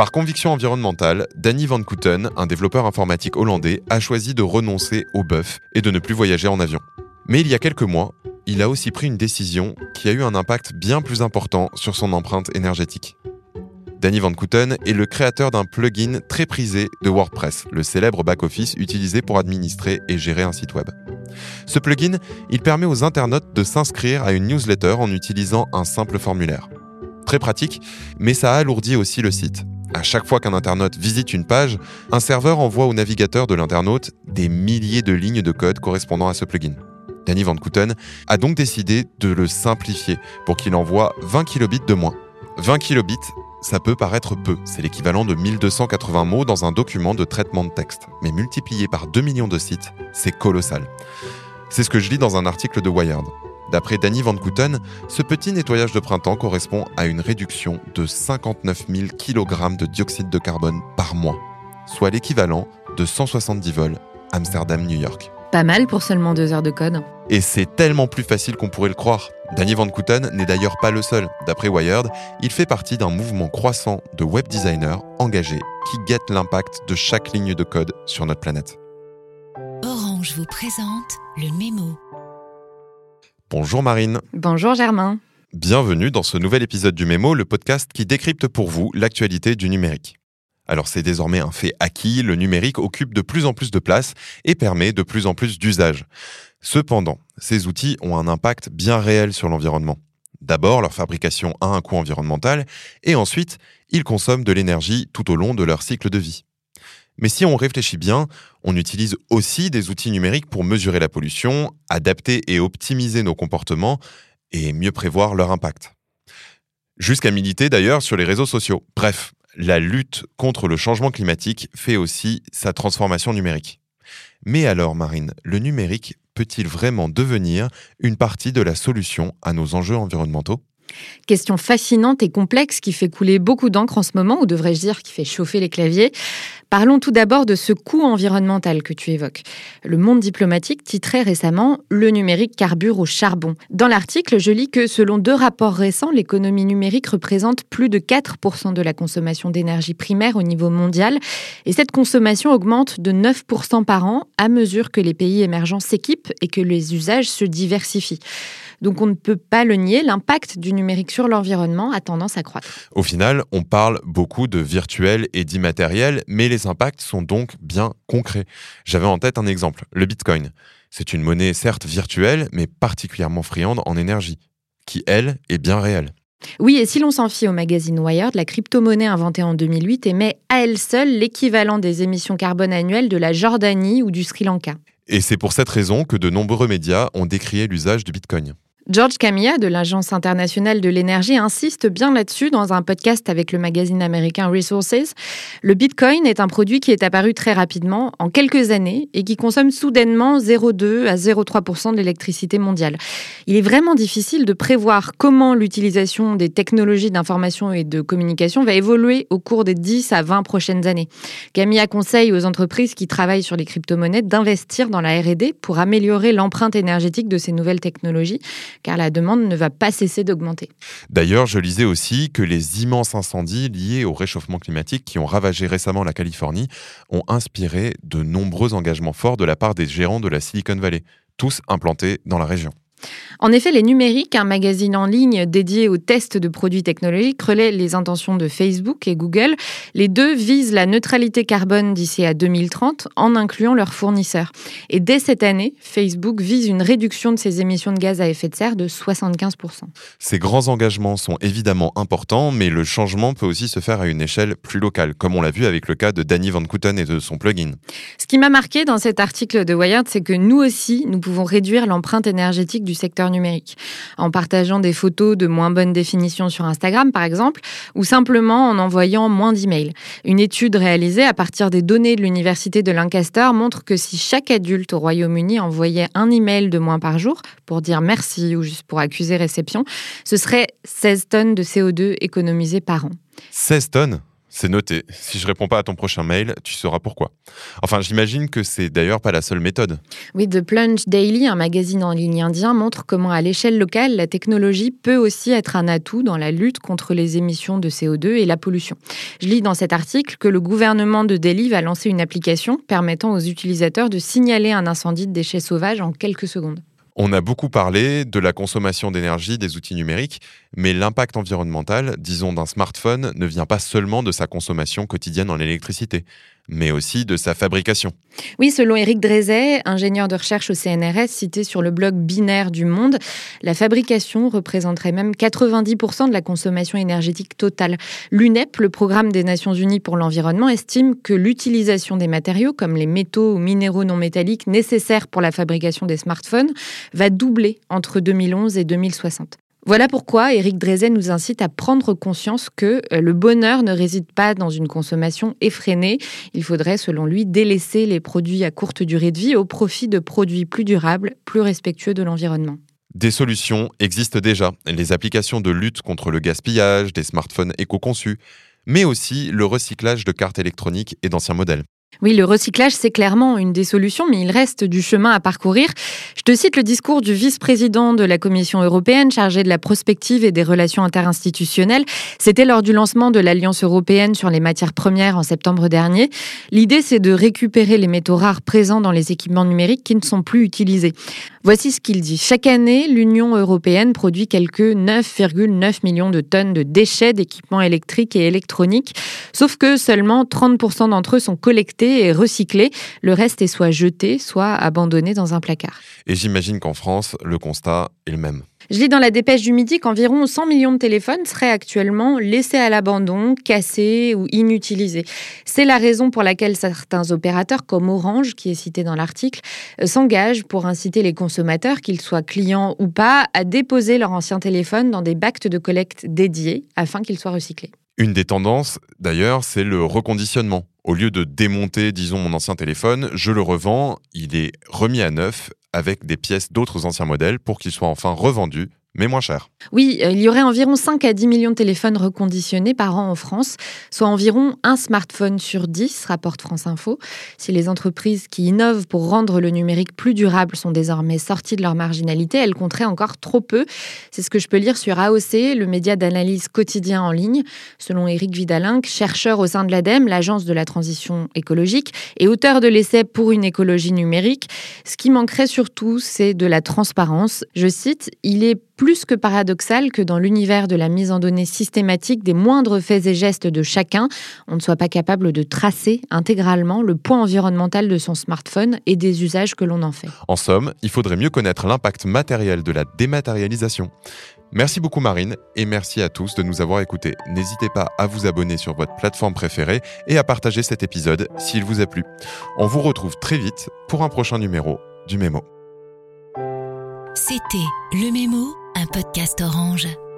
Par conviction environnementale, Danny Van Kouten, un développeur informatique hollandais, a choisi de renoncer au bœuf et de ne plus voyager en avion. Mais il y a quelques mois, il a aussi pris une décision qui a eu un impact bien plus important sur son empreinte énergétique. Danny Van Kouten est le créateur d'un plugin très prisé de WordPress, le célèbre back-office utilisé pour administrer et gérer un site web. Ce plugin, il permet aux internautes de s'inscrire à une newsletter en utilisant un simple formulaire. Très pratique, mais ça alourdit aussi le site. À chaque fois qu'un internaute visite une page, un serveur envoie au navigateur de l'internaute des milliers de lignes de code correspondant à ce plugin. Danny Van Kouten a donc décidé de le simplifier pour qu'il envoie 20 kilobits de moins. 20 kilobits, ça peut paraître peu, c'est l'équivalent de 1280 mots dans un document de traitement de texte, mais multiplié par 2 millions de sites, c'est colossal. C'est ce que je lis dans un article de Wired. D'après Danny Van Kouten, ce petit nettoyage de printemps correspond à une réduction de 59 000 kg de dioxyde de carbone par mois, soit l'équivalent de 170 vols Amsterdam-New York. Pas mal pour seulement deux heures de code. Et c'est tellement plus facile qu'on pourrait le croire. Danny Van Kouten n'est d'ailleurs pas le seul. D'après Wired, il fait partie d'un mouvement croissant de web designers engagés qui guettent l'impact de chaque ligne de code sur notre planète. Orange vous présente le mémo. Bonjour Marine. Bonjour Germain. Bienvenue dans ce nouvel épisode du Mémo, le podcast qui décrypte pour vous l'actualité du numérique. Alors c'est désormais un fait acquis, le numérique occupe de plus en plus de place et permet de plus en plus d'usages. Cependant, ces outils ont un impact bien réel sur l'environnement. D'abord, leur fabrication a un coût environnemental et ensuite, ils consomment de l'énergie tout au long de leur cycle de vie. Mais si on réfléchit bien, on utilise aussi des outils numériques pour mesurer la pollution, adapter et optimiser nos comportements et mieux prévoir leur impact. Jusqu'à militer d'ailleurs sur les réseaux sociaux. Bref, la lutte contre le changement climatique fait aussi sa transformation numérique. Mais alors, Marine, le numérique peut-il vraiment devenir une partie de la solution à nos enjeux environnementaux? Question fascinante et complexe qui fait couler beaucoup d'encre en ce moment, ou devrais-je dire qui fait chauffer les claviers. Parlons tout d'abord de ce coût environnemental que tu évoques. Le Monde diplomatique titrait récemment Le numérique carbure au charbon. Dans l'article, je lis que selon deux rapports récents, l'économie numérique représente plus de 4% de la consommation d'énergie primaire au niveau mondial et cette consommation augmente de 9% par an à mesure que les pays émergents s'équipent et que les usages se diversifient. Donc on ne peut pas le nier, l'impact du numérique sur l'environnement a tendance à croître. Au final, on parle beaucoup de virtuel et d'immatériel, impacts sont donc bien concrets. J'avais en tête un exemple, le Bitcoin. C'est une monnaie certes virtuelle, mais particulièrement friande en énergie, qui, elle, est bien réelle. Oui, et si l'on s'en fie au magazine Wired, la crypto-monnaie inventée en 2008 émet à elle seule l'équivalent des émissions carbone annuelles de la Jordanie ou du Sri Lanka. Et c'est pour cette raison que de nombreux médias ont décrié l'usage du Bitcoin. George Camilla de l'Agence internationale de l'énergie insiste bien là-dessus dans un podcast avec le magazine américain Resources. Le Bitcoin est un produit qui est apparu très rapidement, en quelques années, et qui consomme soudainement 0,2 à 0,3% de l'électricité mondiale. Il est vraiment difficile de prévoir comment l'utilisation des technologies d'information et de communication va évoluer au cours des 10 à 20 prochaines années. Camilla conseille aux entreprises qui travaillent sur les crypto-monnaies d'investir dans la R&D pour améliorer l'empreinte énergétique de ces nouvelles technologies car la demande ne va pas cesser d'augmenter. D'ailleurs, je lisais aussi que les immenses incendies liés au réchauffement climatique qui ont ravagé récemment la Californie ont inspiré de nombreux engagements forts de la part des gérants de la Silicon Valley, tous implantés dans la région. En effet, les numériques, un magazine en ligne dédié aux tests de produits technologiques, relaient les intentions de Facebook et Google. Les deux visent la neutralité carbone d'ici à 2030 en incluant leurs fournisseurs. Et dès cette année, Facebook vise une réduction de ses émissions de gaz à effet de serre de 75%. Ces grands engagements sont évidemment importants, mais le changement peut aussi se faire à une échelle plus locale, comme on l'a vu avec le cas de Danny Van Kouten et de son plugin. Ce qui m'a marqué dans cet article de Wired, c'est que nous aussi, nous pouvons réduire l'empreinte énergétique du secteur numérique, en partageant des photos de moins bonne définition sur Instagram par exemple, ou simplement en envoyant moins d'emails. Une étude réalisée à partir des données de l'université de Lancaster montre que si chaque adulte au Royaume-Uni envoyait un email de moins par jour pour dire merci ou juste pour accuser réception, ce serait 16 tonnes de CO2 économisées par an. 16 tonnes? C'est noté. Si je réponds pas à ton prochain mail, tu sauras pourquoi. Enfin, j'imagine que c'est d'ailleurs pas la seule méthode. Oui, The Plunge Daily, un magazine en ligne indien, montre comment à l'échelle locale, la technologie peut aussi être un atout dans la lutte contre les émissions de CO2 et la pollution. Je lis dans cet article que le gouvernement de Delhi va lancer une application permettant aux utilisateurs de signaler un incendie de déchets sauvages en quelques secondes. On a beaucoup parlé de la consommation d'énergie des outils numériques, mais l'impact environnemental, disons d'un smartphone, ne vient pas seulement de sa consommation quotidienne en électricité mais aussi de sa fabrication. Oui, selon Éric Drezet, ingénieur de recherche au CNRS cité sur le blog Binaire du Monde, la fabrication représenterait même 90% de la consommation énergétique totale. L'UNEP, le programme des Nations Unies pour l'environnement, estime que l'utilisation des matériaux comme les métaux ou minéraux non métalliques nécessaires pour la fabrication des smartphones va doubler entre 2011 et 2060. Voilà pourquoi Éric Drezet nous incite à prendre conscience que euh, le bonheur ne réside pas dans une consommation effrénée. Il faudrait, selon lui, délaisser les produits à courte durée de vie au profit de produits plus durables, plus respectueux de l'environnement. Des solutions existent déjà. Les applications de lutte contre le gaspillage, des smartphones éco-conçus, mais aussi le recyclage de cartes électroniques et d'anciens modèles. Oui, le recyclage, c'est clairement une des solutions, mais il reste du chemin à parcourir. Je te cite le discours du vice-président de la Commission européenne chargé de la prospective et des relations interinstitutionnelles. C'était lors du lancement de l'Alliance européenne sur les matières premières en septembre dernier. L'idée, c'est de récupérer les métaux rares présents dans les équipements numériques qui ne sont plus utilisés. Voici ce qu'il dit. Chaque année, l'Union européenne produit quelques 9,9 millions de tonnes de déchets d'équipements électriques et électroniques, sauf que seulement 30% d'entre eux sont collectés et recyclés. Le reste est soit jeté, soit abandonné dans un placard. Et j'imagine qu'en France, le constat est le même. Je lis dans la dépêche du midi qu'environ 100 millions de téléphones seraient actuellement laissés à l'abandon, cassés ou inutilisés. C'est la raison pour laquelle certains opérateurs, comme Orange, qui est cité dans l'article, euh, s'engagent pour inciter les consommateurs, qu'ils soient clients ou pas, à déposer leur ancien téléphone dans des bacs de collecte dédiés afin qu'ils soient recyclés. Une des tendances, d'ailleurs, c'est le reconditionnement. Au lieu de démonter, disons, mon ancien téléphone, je le revends, il est remis à neuf avec des pièces d'autres anciens modèles pour qu'il soit enfin revendu mais moins cher. Oui, euh, il y aurait environ 5 à 10 millions de téléphones reconditionnés par an en France, soit environ un smartphone sur 10, rapporte France Info. Si les entreprises qui innovent pour rendre le numérique plus durable sont désormais sorties de leur marginalité, elles compteraient encore trop peu. C'est ce que je peux lire sur AOC, le média d'analyse quotidien en ligne. Selon Éric Vidalin, chercheur au sein de l'ADEME, l'agence de la transition écologique, et auteur de l'essai pour une écologie numérique, ce qui manquerait surtout, c'est de la transparence. Je cite, il est plus que paradoxal que dans l'univers de la mise en données systématique des moindres faits et gestes de chacun, on ne soit pas capable de tracer intégralement le poids environnemental de son smartphone et des usages que l'on en fait. En somme, il faudrait mieux connaître l'impact matériel de la dématérialisation. Merci beaucoup Marine et merci à tous de nous avoir écoutés. N'hésitez pas à vous abonner sur votre plateforme préférée et à partager cet épisode s'il vous a plu. On vous retrouve très vite pour un prochain numéro du Mémo. C'était Le Mémo un podcast orange.